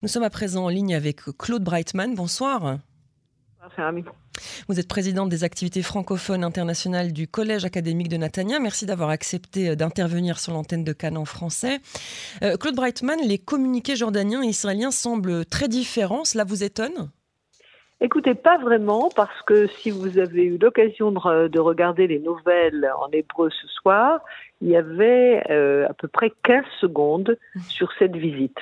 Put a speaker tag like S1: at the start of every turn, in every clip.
S1: Nous sommes à présent en ligne avec Claude Breitman. Bonsoir.
S2: Bonsoir,
S1: Vous êtes présidente des activités francophones internationales du Collège académique de Natania. Merci d'avoir accepté euh, d'intervenir sur l'antenne de Cannes en français. Euh, Claude Breitman, les communiqués jordaniens et israéliens semblent très différents. Cela vous étonne?
S2: Écoutez, pas vraiment, parce que si vous avez eu l'occasion de, regarder les nouvelles en hébreu ce soir, il y avait euh, à peu près 15 secondes sur cette visite.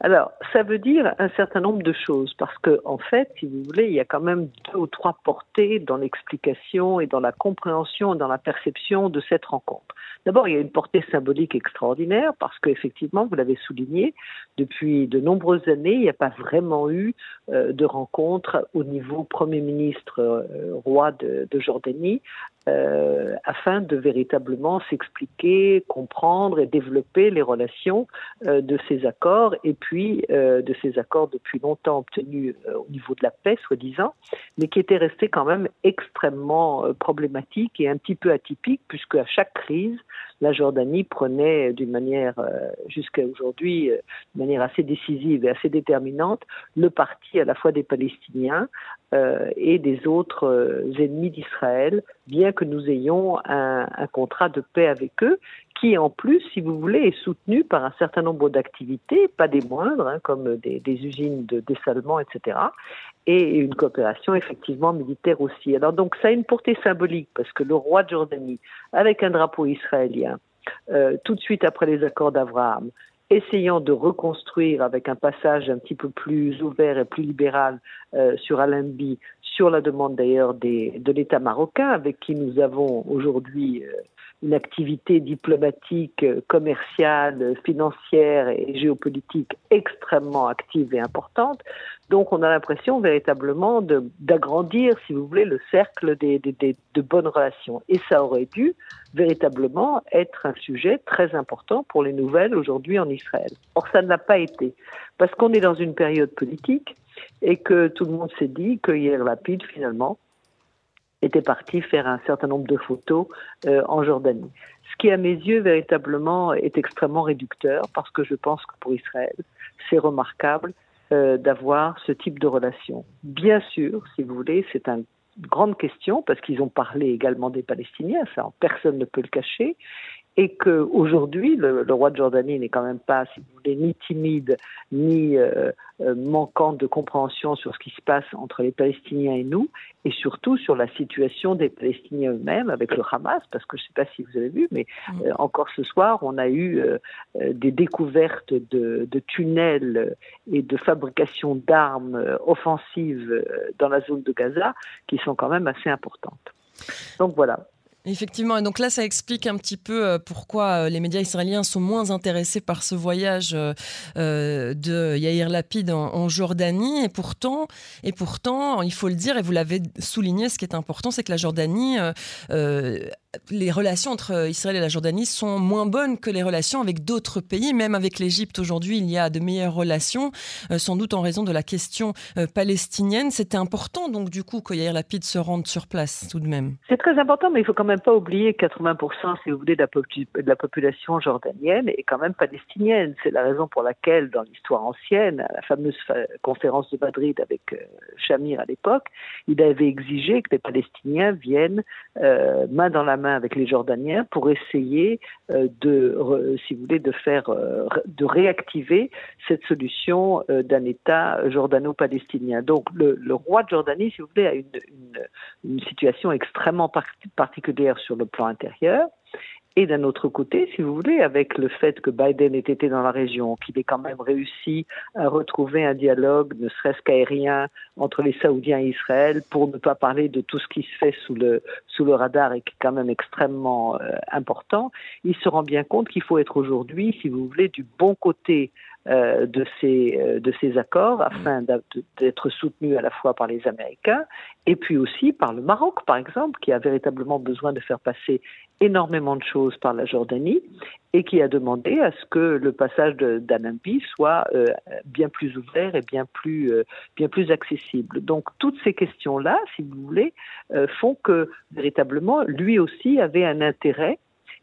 S2: Alors, ça veut dire un certain nombre de choses, parce que, en fait, si vous voulez, il y a quand même deux ou trois portées dans l'explication et dans la compréhension, dans la perception de cette rencontre. D'abord, il y a une portée symbolique extraordinaire, parce qu'effectivement, vous l'avez souligné, depuis de nombreuses années, il n'y a pas vraiment eu euh, de rencontre au niveau Premier ministre euh, roi de, Jordanie, euh, afin de véritablement s'expliquer, comprendre et développer les relations de ces accords et puis euh, de ces accords depuis longtemps obtenus euh, au niveau de la paix, soi-disant, mais qui étaient restés quand même extrêmement euh, problématiques et un petit peu atypiques, puisque à chaque crise, la Jordanie prenait d'une manière, jusqu'à aujourd'hui, de manière assez décisive et assez déterminante, le parti à la fois des Palestiniens et des autres ennemis d'Israël, bien que nous ayons un contrat de paix avec eux qui en plus, si vous voulez, est soutenu par un certain nombre d'activités, pas des moindres, hein, comme des, usines de dessalement, etc., et une coopération effectivement militaire aussi. Alors donc ça a une portée symbolique parce que le roi de Jordanie, avec un drapeau israélien, euh, tout de suite après les accords d'Abraham, essayant de reconstruire avec un passage un petit peu plus ouvert et plus libéral euh, sur Allenby, sur la demande d'ailleurs de l'État marocain, avec qui nous avons aujourd'hui euh, une activité diplomatique, commerciale, financière et géopolitique extrêmement active et importante. Donc on a l'impression véritablement d'agrandir, si vous voulez, le cercle des, de bonnes relations. Et ça aurait dû véritablement être un sujet très important pour les nouvelles aujourd'hui en Israël. Or ça ne l'a pas été, parce qu'on est dans une période politique et que tout le monde s'est dit que hier Lapide, finalement, était parti faire un certain nombre de photos euh, en Jordanie. Ce qui, à mes yeux, véritablement est extrêmement réducteur parce que je pense que pour Israël, c'est remarquable euh, d'avoir ce type de relation. Bien sûr, si vous voulez, c'est une grande question parce qu'ils ont parlé également des Palestiniens, ça personne ne peut le cacher, et qu'aujourd'hui, le, le roi de Jordanie n'est quand même pas, si vous voulez, ni timide, ni euh, euh, manquant de compréhension sur ce qui se passe entre les Palestiniens et nous, et surtout sur la situation des Palestiniens eux-mêmes avec le Hamas, parce que je ne sais pas si vous avez vu, mais mm. euh, encore ce soir, on a eu des découvertes de, de, tunnels et de fabrication d'armes offensives dans la zone de Gaza qui sont quand même assez importantes. Donc voilà,
S1: Effectivement, et donc là, ça explique un petit peu euh, pourquoi euh, les médias israéliens sont moins intéressés par ce voyage euh, de Yair Lapid en, Jordanie. Et pourtant, et pourtant, il faut le dire, et vous l'avez souligné, ce qui est important, c'est que la Jordanie, les relations entre Israël et la Jordanie sont moins bonnes que les relations avec d'autres pays. Même avec l'Égypte aujourd'hui, il y a de meilleures relations, sans doute en raison de la question palestinienne. C'était important, donc du coup, que Yair Lapid se rende sur place, tout de même.
S2: C'est très important, mais il faut quand même pas oublier que 80%, si vous voulez, de la, population jordanienne est quand même palestinienne. C'est la raison pour laquelle, dans l'histoire ancienne, à la fameuse conférence de Madrid avec euh, Shamir à l'époque, il avait exigé que les Palestiniens viennent euh, main dans la main avec les Jordaniens pour essayer euh, de, si vous voulez, de faire, de réactiver cette solution d'un État jordano-palestinien. Donc, le, roi de Jordanie, si vous voulez, a une situation extrêmement particulière sur le plan intérieur. Et d'un autre côté, si vous voulez, avec le fait que Biden ait été dans la région, qu'il ait quand même réussi à retrouver un dialogue, ne serait-ce qu'aérien, entre les Saoudiens et Israël, pour ne pas parler de tout ce qui se fait sous le, radar et qui est quand même extrêmement euh, important, il se rend bien compte qu'il faut être aujourd'hui, si vous voulez, du bon côté euh, de, ces, euh, de ces accords afin d'être soutenu à la fois par les Américains et puis aussi par le Maroc, par exemple, qui a véritablement besoin de faire passer énormément de choses par la Jordanie et qui a demandé à ce que le passage d'Anambi soit euh, bien plus ouvert et bien plus, bien plus accessible. Donc toutes ces questions-là, si vous voulez, font que véritablement lui aussi avait un intérêt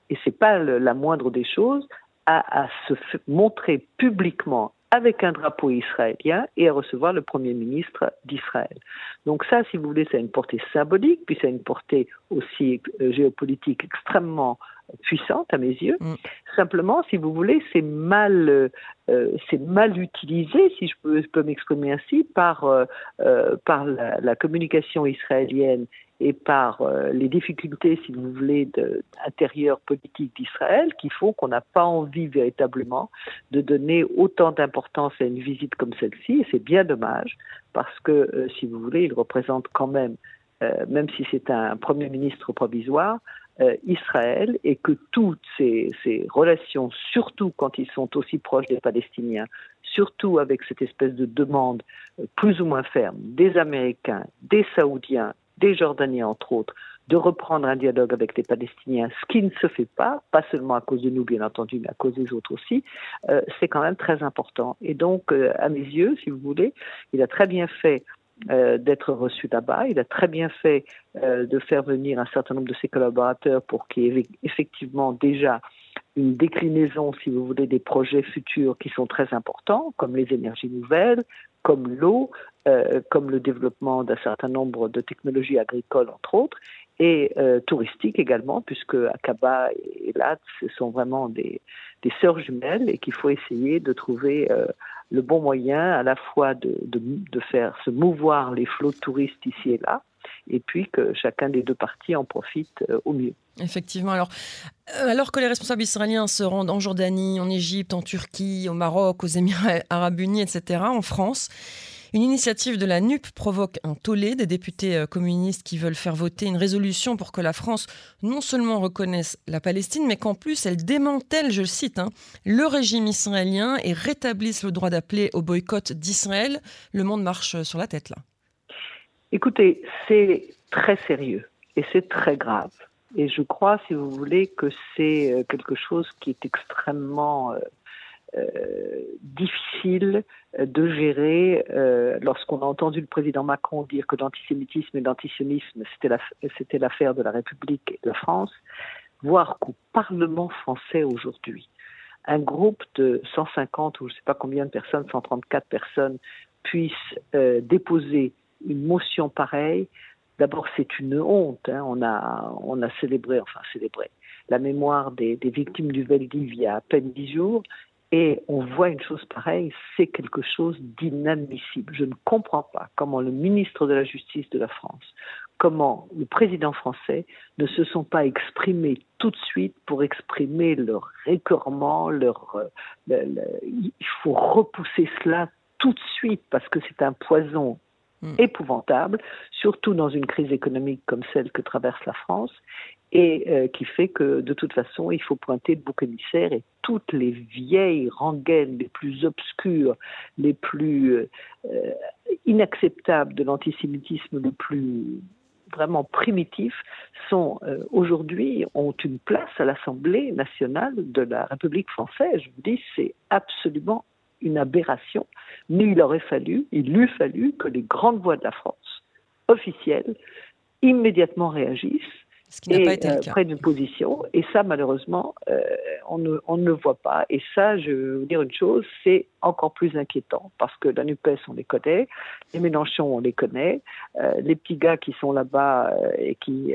S2: et c'est pas la moindre des choses, à, se montrer publiquement avec un drapeau israélien et à recevoir le Premier ministre d'Israël. Donc ça, si vous voulez, ça a une portée symbolique, puis ça a une portée aussi euh, géopolitique extrêmement puissante à mes yeux. Mm. Simplement, si vous voulez, c'est mal, euh, c'est mal utilisé, si je peux, peux m'exprimer ainsi, par, euh, par la, la, communication israélienne et par euh, les difficultés, si vous voulez, de, intérieures politiques d'Israël, qui font qu'on n'a pas envie véritablement de donner autant d'importance à une visite comme celle-ci. Et c'est bien dommage, parce que, euh, si vous voulez, il représente quand même, euh, même si c'est un Premier ministre provisoire, Israël et que toutes ces, ces, relations, surtout quand ils sont aussi proches des Palestiniens, surtout avec cette espèce de demande plus ou moins ferme des Américains, des Saoudiens des Jordaniens entre autres, de reprendre un dialogue avec les Palestiniens, ce qui ne se fait pas, pas seulement à cause de nous bien entendu, mais à cause des autres aussi, euh, c'est quand même très important. Et donc, euh, à mes yeux, si vous voulez, il a très bien fait euh, d'être reçu là-bas. Il a très bien fait de faire venir un certain nombre de ses collaborateurs pour qu'il y ait effectivement déjà une déclinaison, si vous voulez, des projets futurs qui sont très importants, comme les énergies nouvelles, comme l'eau, euh, comme le développement d'un certain nombre de technologies agricoles, entre autres, et euh, touristiques également, puisque Akaba et Lat, ce sont vraiment des, des sœurs jumelles et qu'il faut essayer de trouver euh, le bon moyen à la fois de, de, de, faire se mouvoir les flots touristes ici et là, et puis que chacun des deux parties en profite au mieux.
S1: Effectivement. Alors, alors que les responsables israéliens se rendent en Jordanie, en Égypte, en Turquie, au Maroc, aux Émirats arabes unis, etc., en France, une initiative de la NUP provoque un tollé des députés euh, communistes qui veulent faire voter une résolution pour que la France non seulement reconnaisse la Palestine, mais qu'en plus elle démantèle, je cite, hein, le régime israélien et rétablisse le droit d'appeler au boycott d'Israël. Le monde marche sur la tête là.
S2: Écoutez, c'est très sérieux et c'est très grave. Et je crois, si vous voulez, que c'est euh, quelque chose qui est extrêmement euh, euh, difficile de gérer lorsqu'on a entendu le président Macron dire que l'antisémitisme et l'antisionisme, c'était l'affaire de la République et de la France, voir qu'au Parlement français aujourd'hui, un groupe de 150 ou je ne sais pas combien de personnes, 134 personnes, puisse déposer une motion pareille, d'abord c'est une honte. Hein. On, a, on a célébré, enfin célébré, la mémoire des, victimes du Veldiv il y a à peine dix jours, et on voit une chose pareille, c'est quelque chose d'inadmissible. Je ne comprends pas comment le ministre de la Justice de la France, comment le président français ne se sont pas exprimés tout de suite pour exprimer leur récurrement, leur, euh, il faut repousser cela tout de suite parce que c'est un poison. Épouvantable, surtout dans une crise économique comme celle que traverse la France et euh, qui fait que de toute façon, il faut pointer le bouc émissaire et toutes les vieilles rengaines les plus obscures, les plus euh, inacceptables de l'antisémitisme le plus vraiment primitif sont euh, aujourd'hui ont une place à l'Assemblée nationale de la République française. Je vous dis, c'est absolument une aberration, mais il aurait fallu, il eût fallu que les grandes voix de la France officielles immédiatement réagissent
S1: ce qui n'a pas été le euh,
S2: près d'une position. Et ça, malheureusement, euh, on, ne, on, ne, le voit pas. Et ça, je veux vous dire une chose, c'est encore plus inquiétant parce que la NUPES, on les connaît, les Mélenchon, on les connaît, euh, les petits gars qui sont là-bas et qui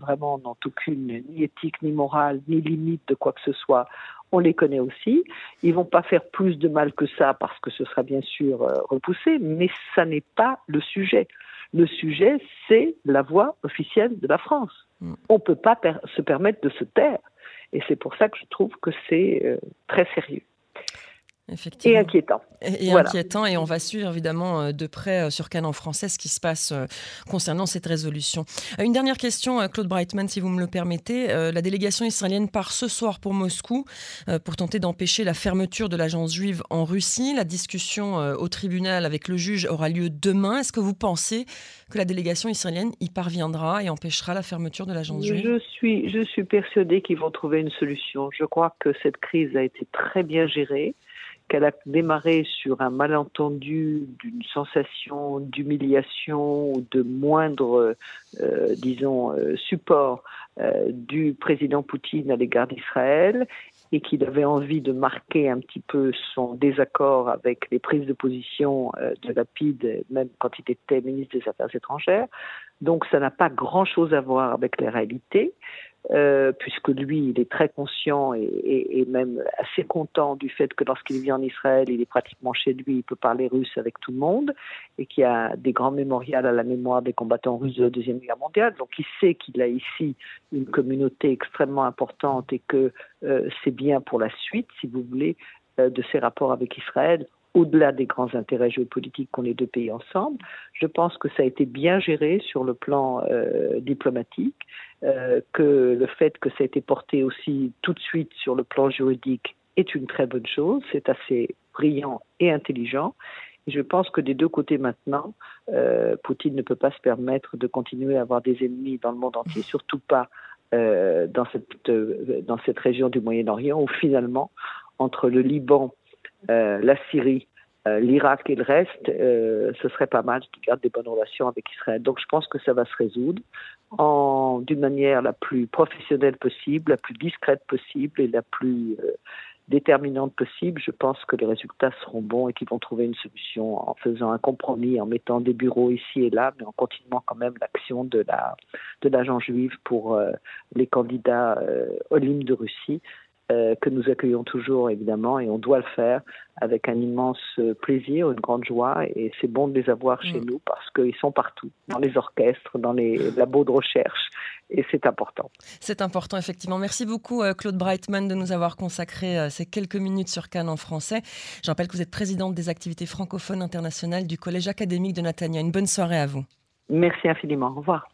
S2: vraiment n'ont aucune ni éthique, ni morale, ni limite de quoi que ce soit, on les connaît aussi. Ils vont pas faire plus de mal que ça parce que ce sera bien sûr repoussé, mais ça n'est pas le sujet. Le sujet, c'est la voix officielle de la France. Mm. On ne peut pas se permettre de se taire. Et c'est pour ça que je trouve que c'est euh, très sérieux. Et inquiétant.
S1: Et, inquiétant, et on va suivre évidemment euh, de près euh, sur Canon français ce qui se passe euh, concernant cette résolution. Une dernière question, Claude Breitman, si vous me le permettez. La délégation israélienne part ce soir pour Moscou pour tenter d'empêcher la fermeture de l'agence juive en Russie. La discussion au tribunal avec le juge aura lieu demain. Est-ce que vous pensez que la délégation israélienne y parviendra et empêchera la fermeture de l'agence juive?
S2: Je suis, je suis persuadée qu'ils vont trouver une solution. Je crois que cette crise a été très bien gérée qu'elle a démarré sur un malentendu d'une sensation d'humiliation ou de moindre, euh, disons, euh, support euh, du président Poutine à l'égard d'Israël et qu'il avait envie de marquer un petit peu son désaccord avec les prises de position de Lapide, même quand il était ministre des Affaires étrangères. Donc ça n'a pas grand-chose à voir avec les réalités. Euh, puisque lui, il est très conscient et, même assez content du fait que lorsqu'il vient en Israël, il est pratiquement chez lui, il peut parler russe avec tout le monde, et qu'il y a des grands mémorials à la mémoire des combattants russes de la Deuxième Guerre mondiale. Donc il sait qu'il a ici une communauté extrêmement importante et que euh, c'est bien pour la suite, si vous voulez, euh, de ses rapports avec Israël au-delà des grands intérêts géopolitiques qu'ont les deux pays ensemble. Je pense que ça a été bien géré sur le plan euh, diplomatique, euh, que le fait que ça a été porté aussi tout de suite sur le plan juridique est une très bonne chose. C'est assez brillant et intelligent. Et je pense que des deux côtés maintenant, euh, Poutine ne peut pas se permettre de continuer à avoir des ennemis dans le monde entier, surtout pas dans, cette, dans cette région du Moyen-Orient où finalement, entre le Liban la Syrie, euh, l'Irak et le reste, euh, ce serait pas mal qu'ils gardent des bonnes relations avec Israël. Donc je pense que ça va se résoudre d'une manière la plus professionnelle possible, la plus discrète possible et la plus déterminante possible. Je pense que les résultats seront bons et qu'ils vont trouver une solution en faisant un compromis, en mettant des bureaux ici et là, mais en continuant quand même l'action de la de l'agent juif pour les candidats euh, Olim de Russie euh, que nous accueillons toujours évidemment et on doit le faire avec un immense plaisir, une grande joie et c'est bon de les avoir chez mm. nous parce qu'ils sont partout, dans les orchestres, dans les labos de recherche et c'est important.
S1: C'est important effectivement. Merci beaucoup euh, Claude Breitman de nous avoir consacré euh, ces quelques minutes sur Cannes en français. Je rappelle que vous êtes présidente des activités francophones internationales du Collège académique de Natania. Une bonne soirée à vous.
S2: Merci infiniment. Au revoir.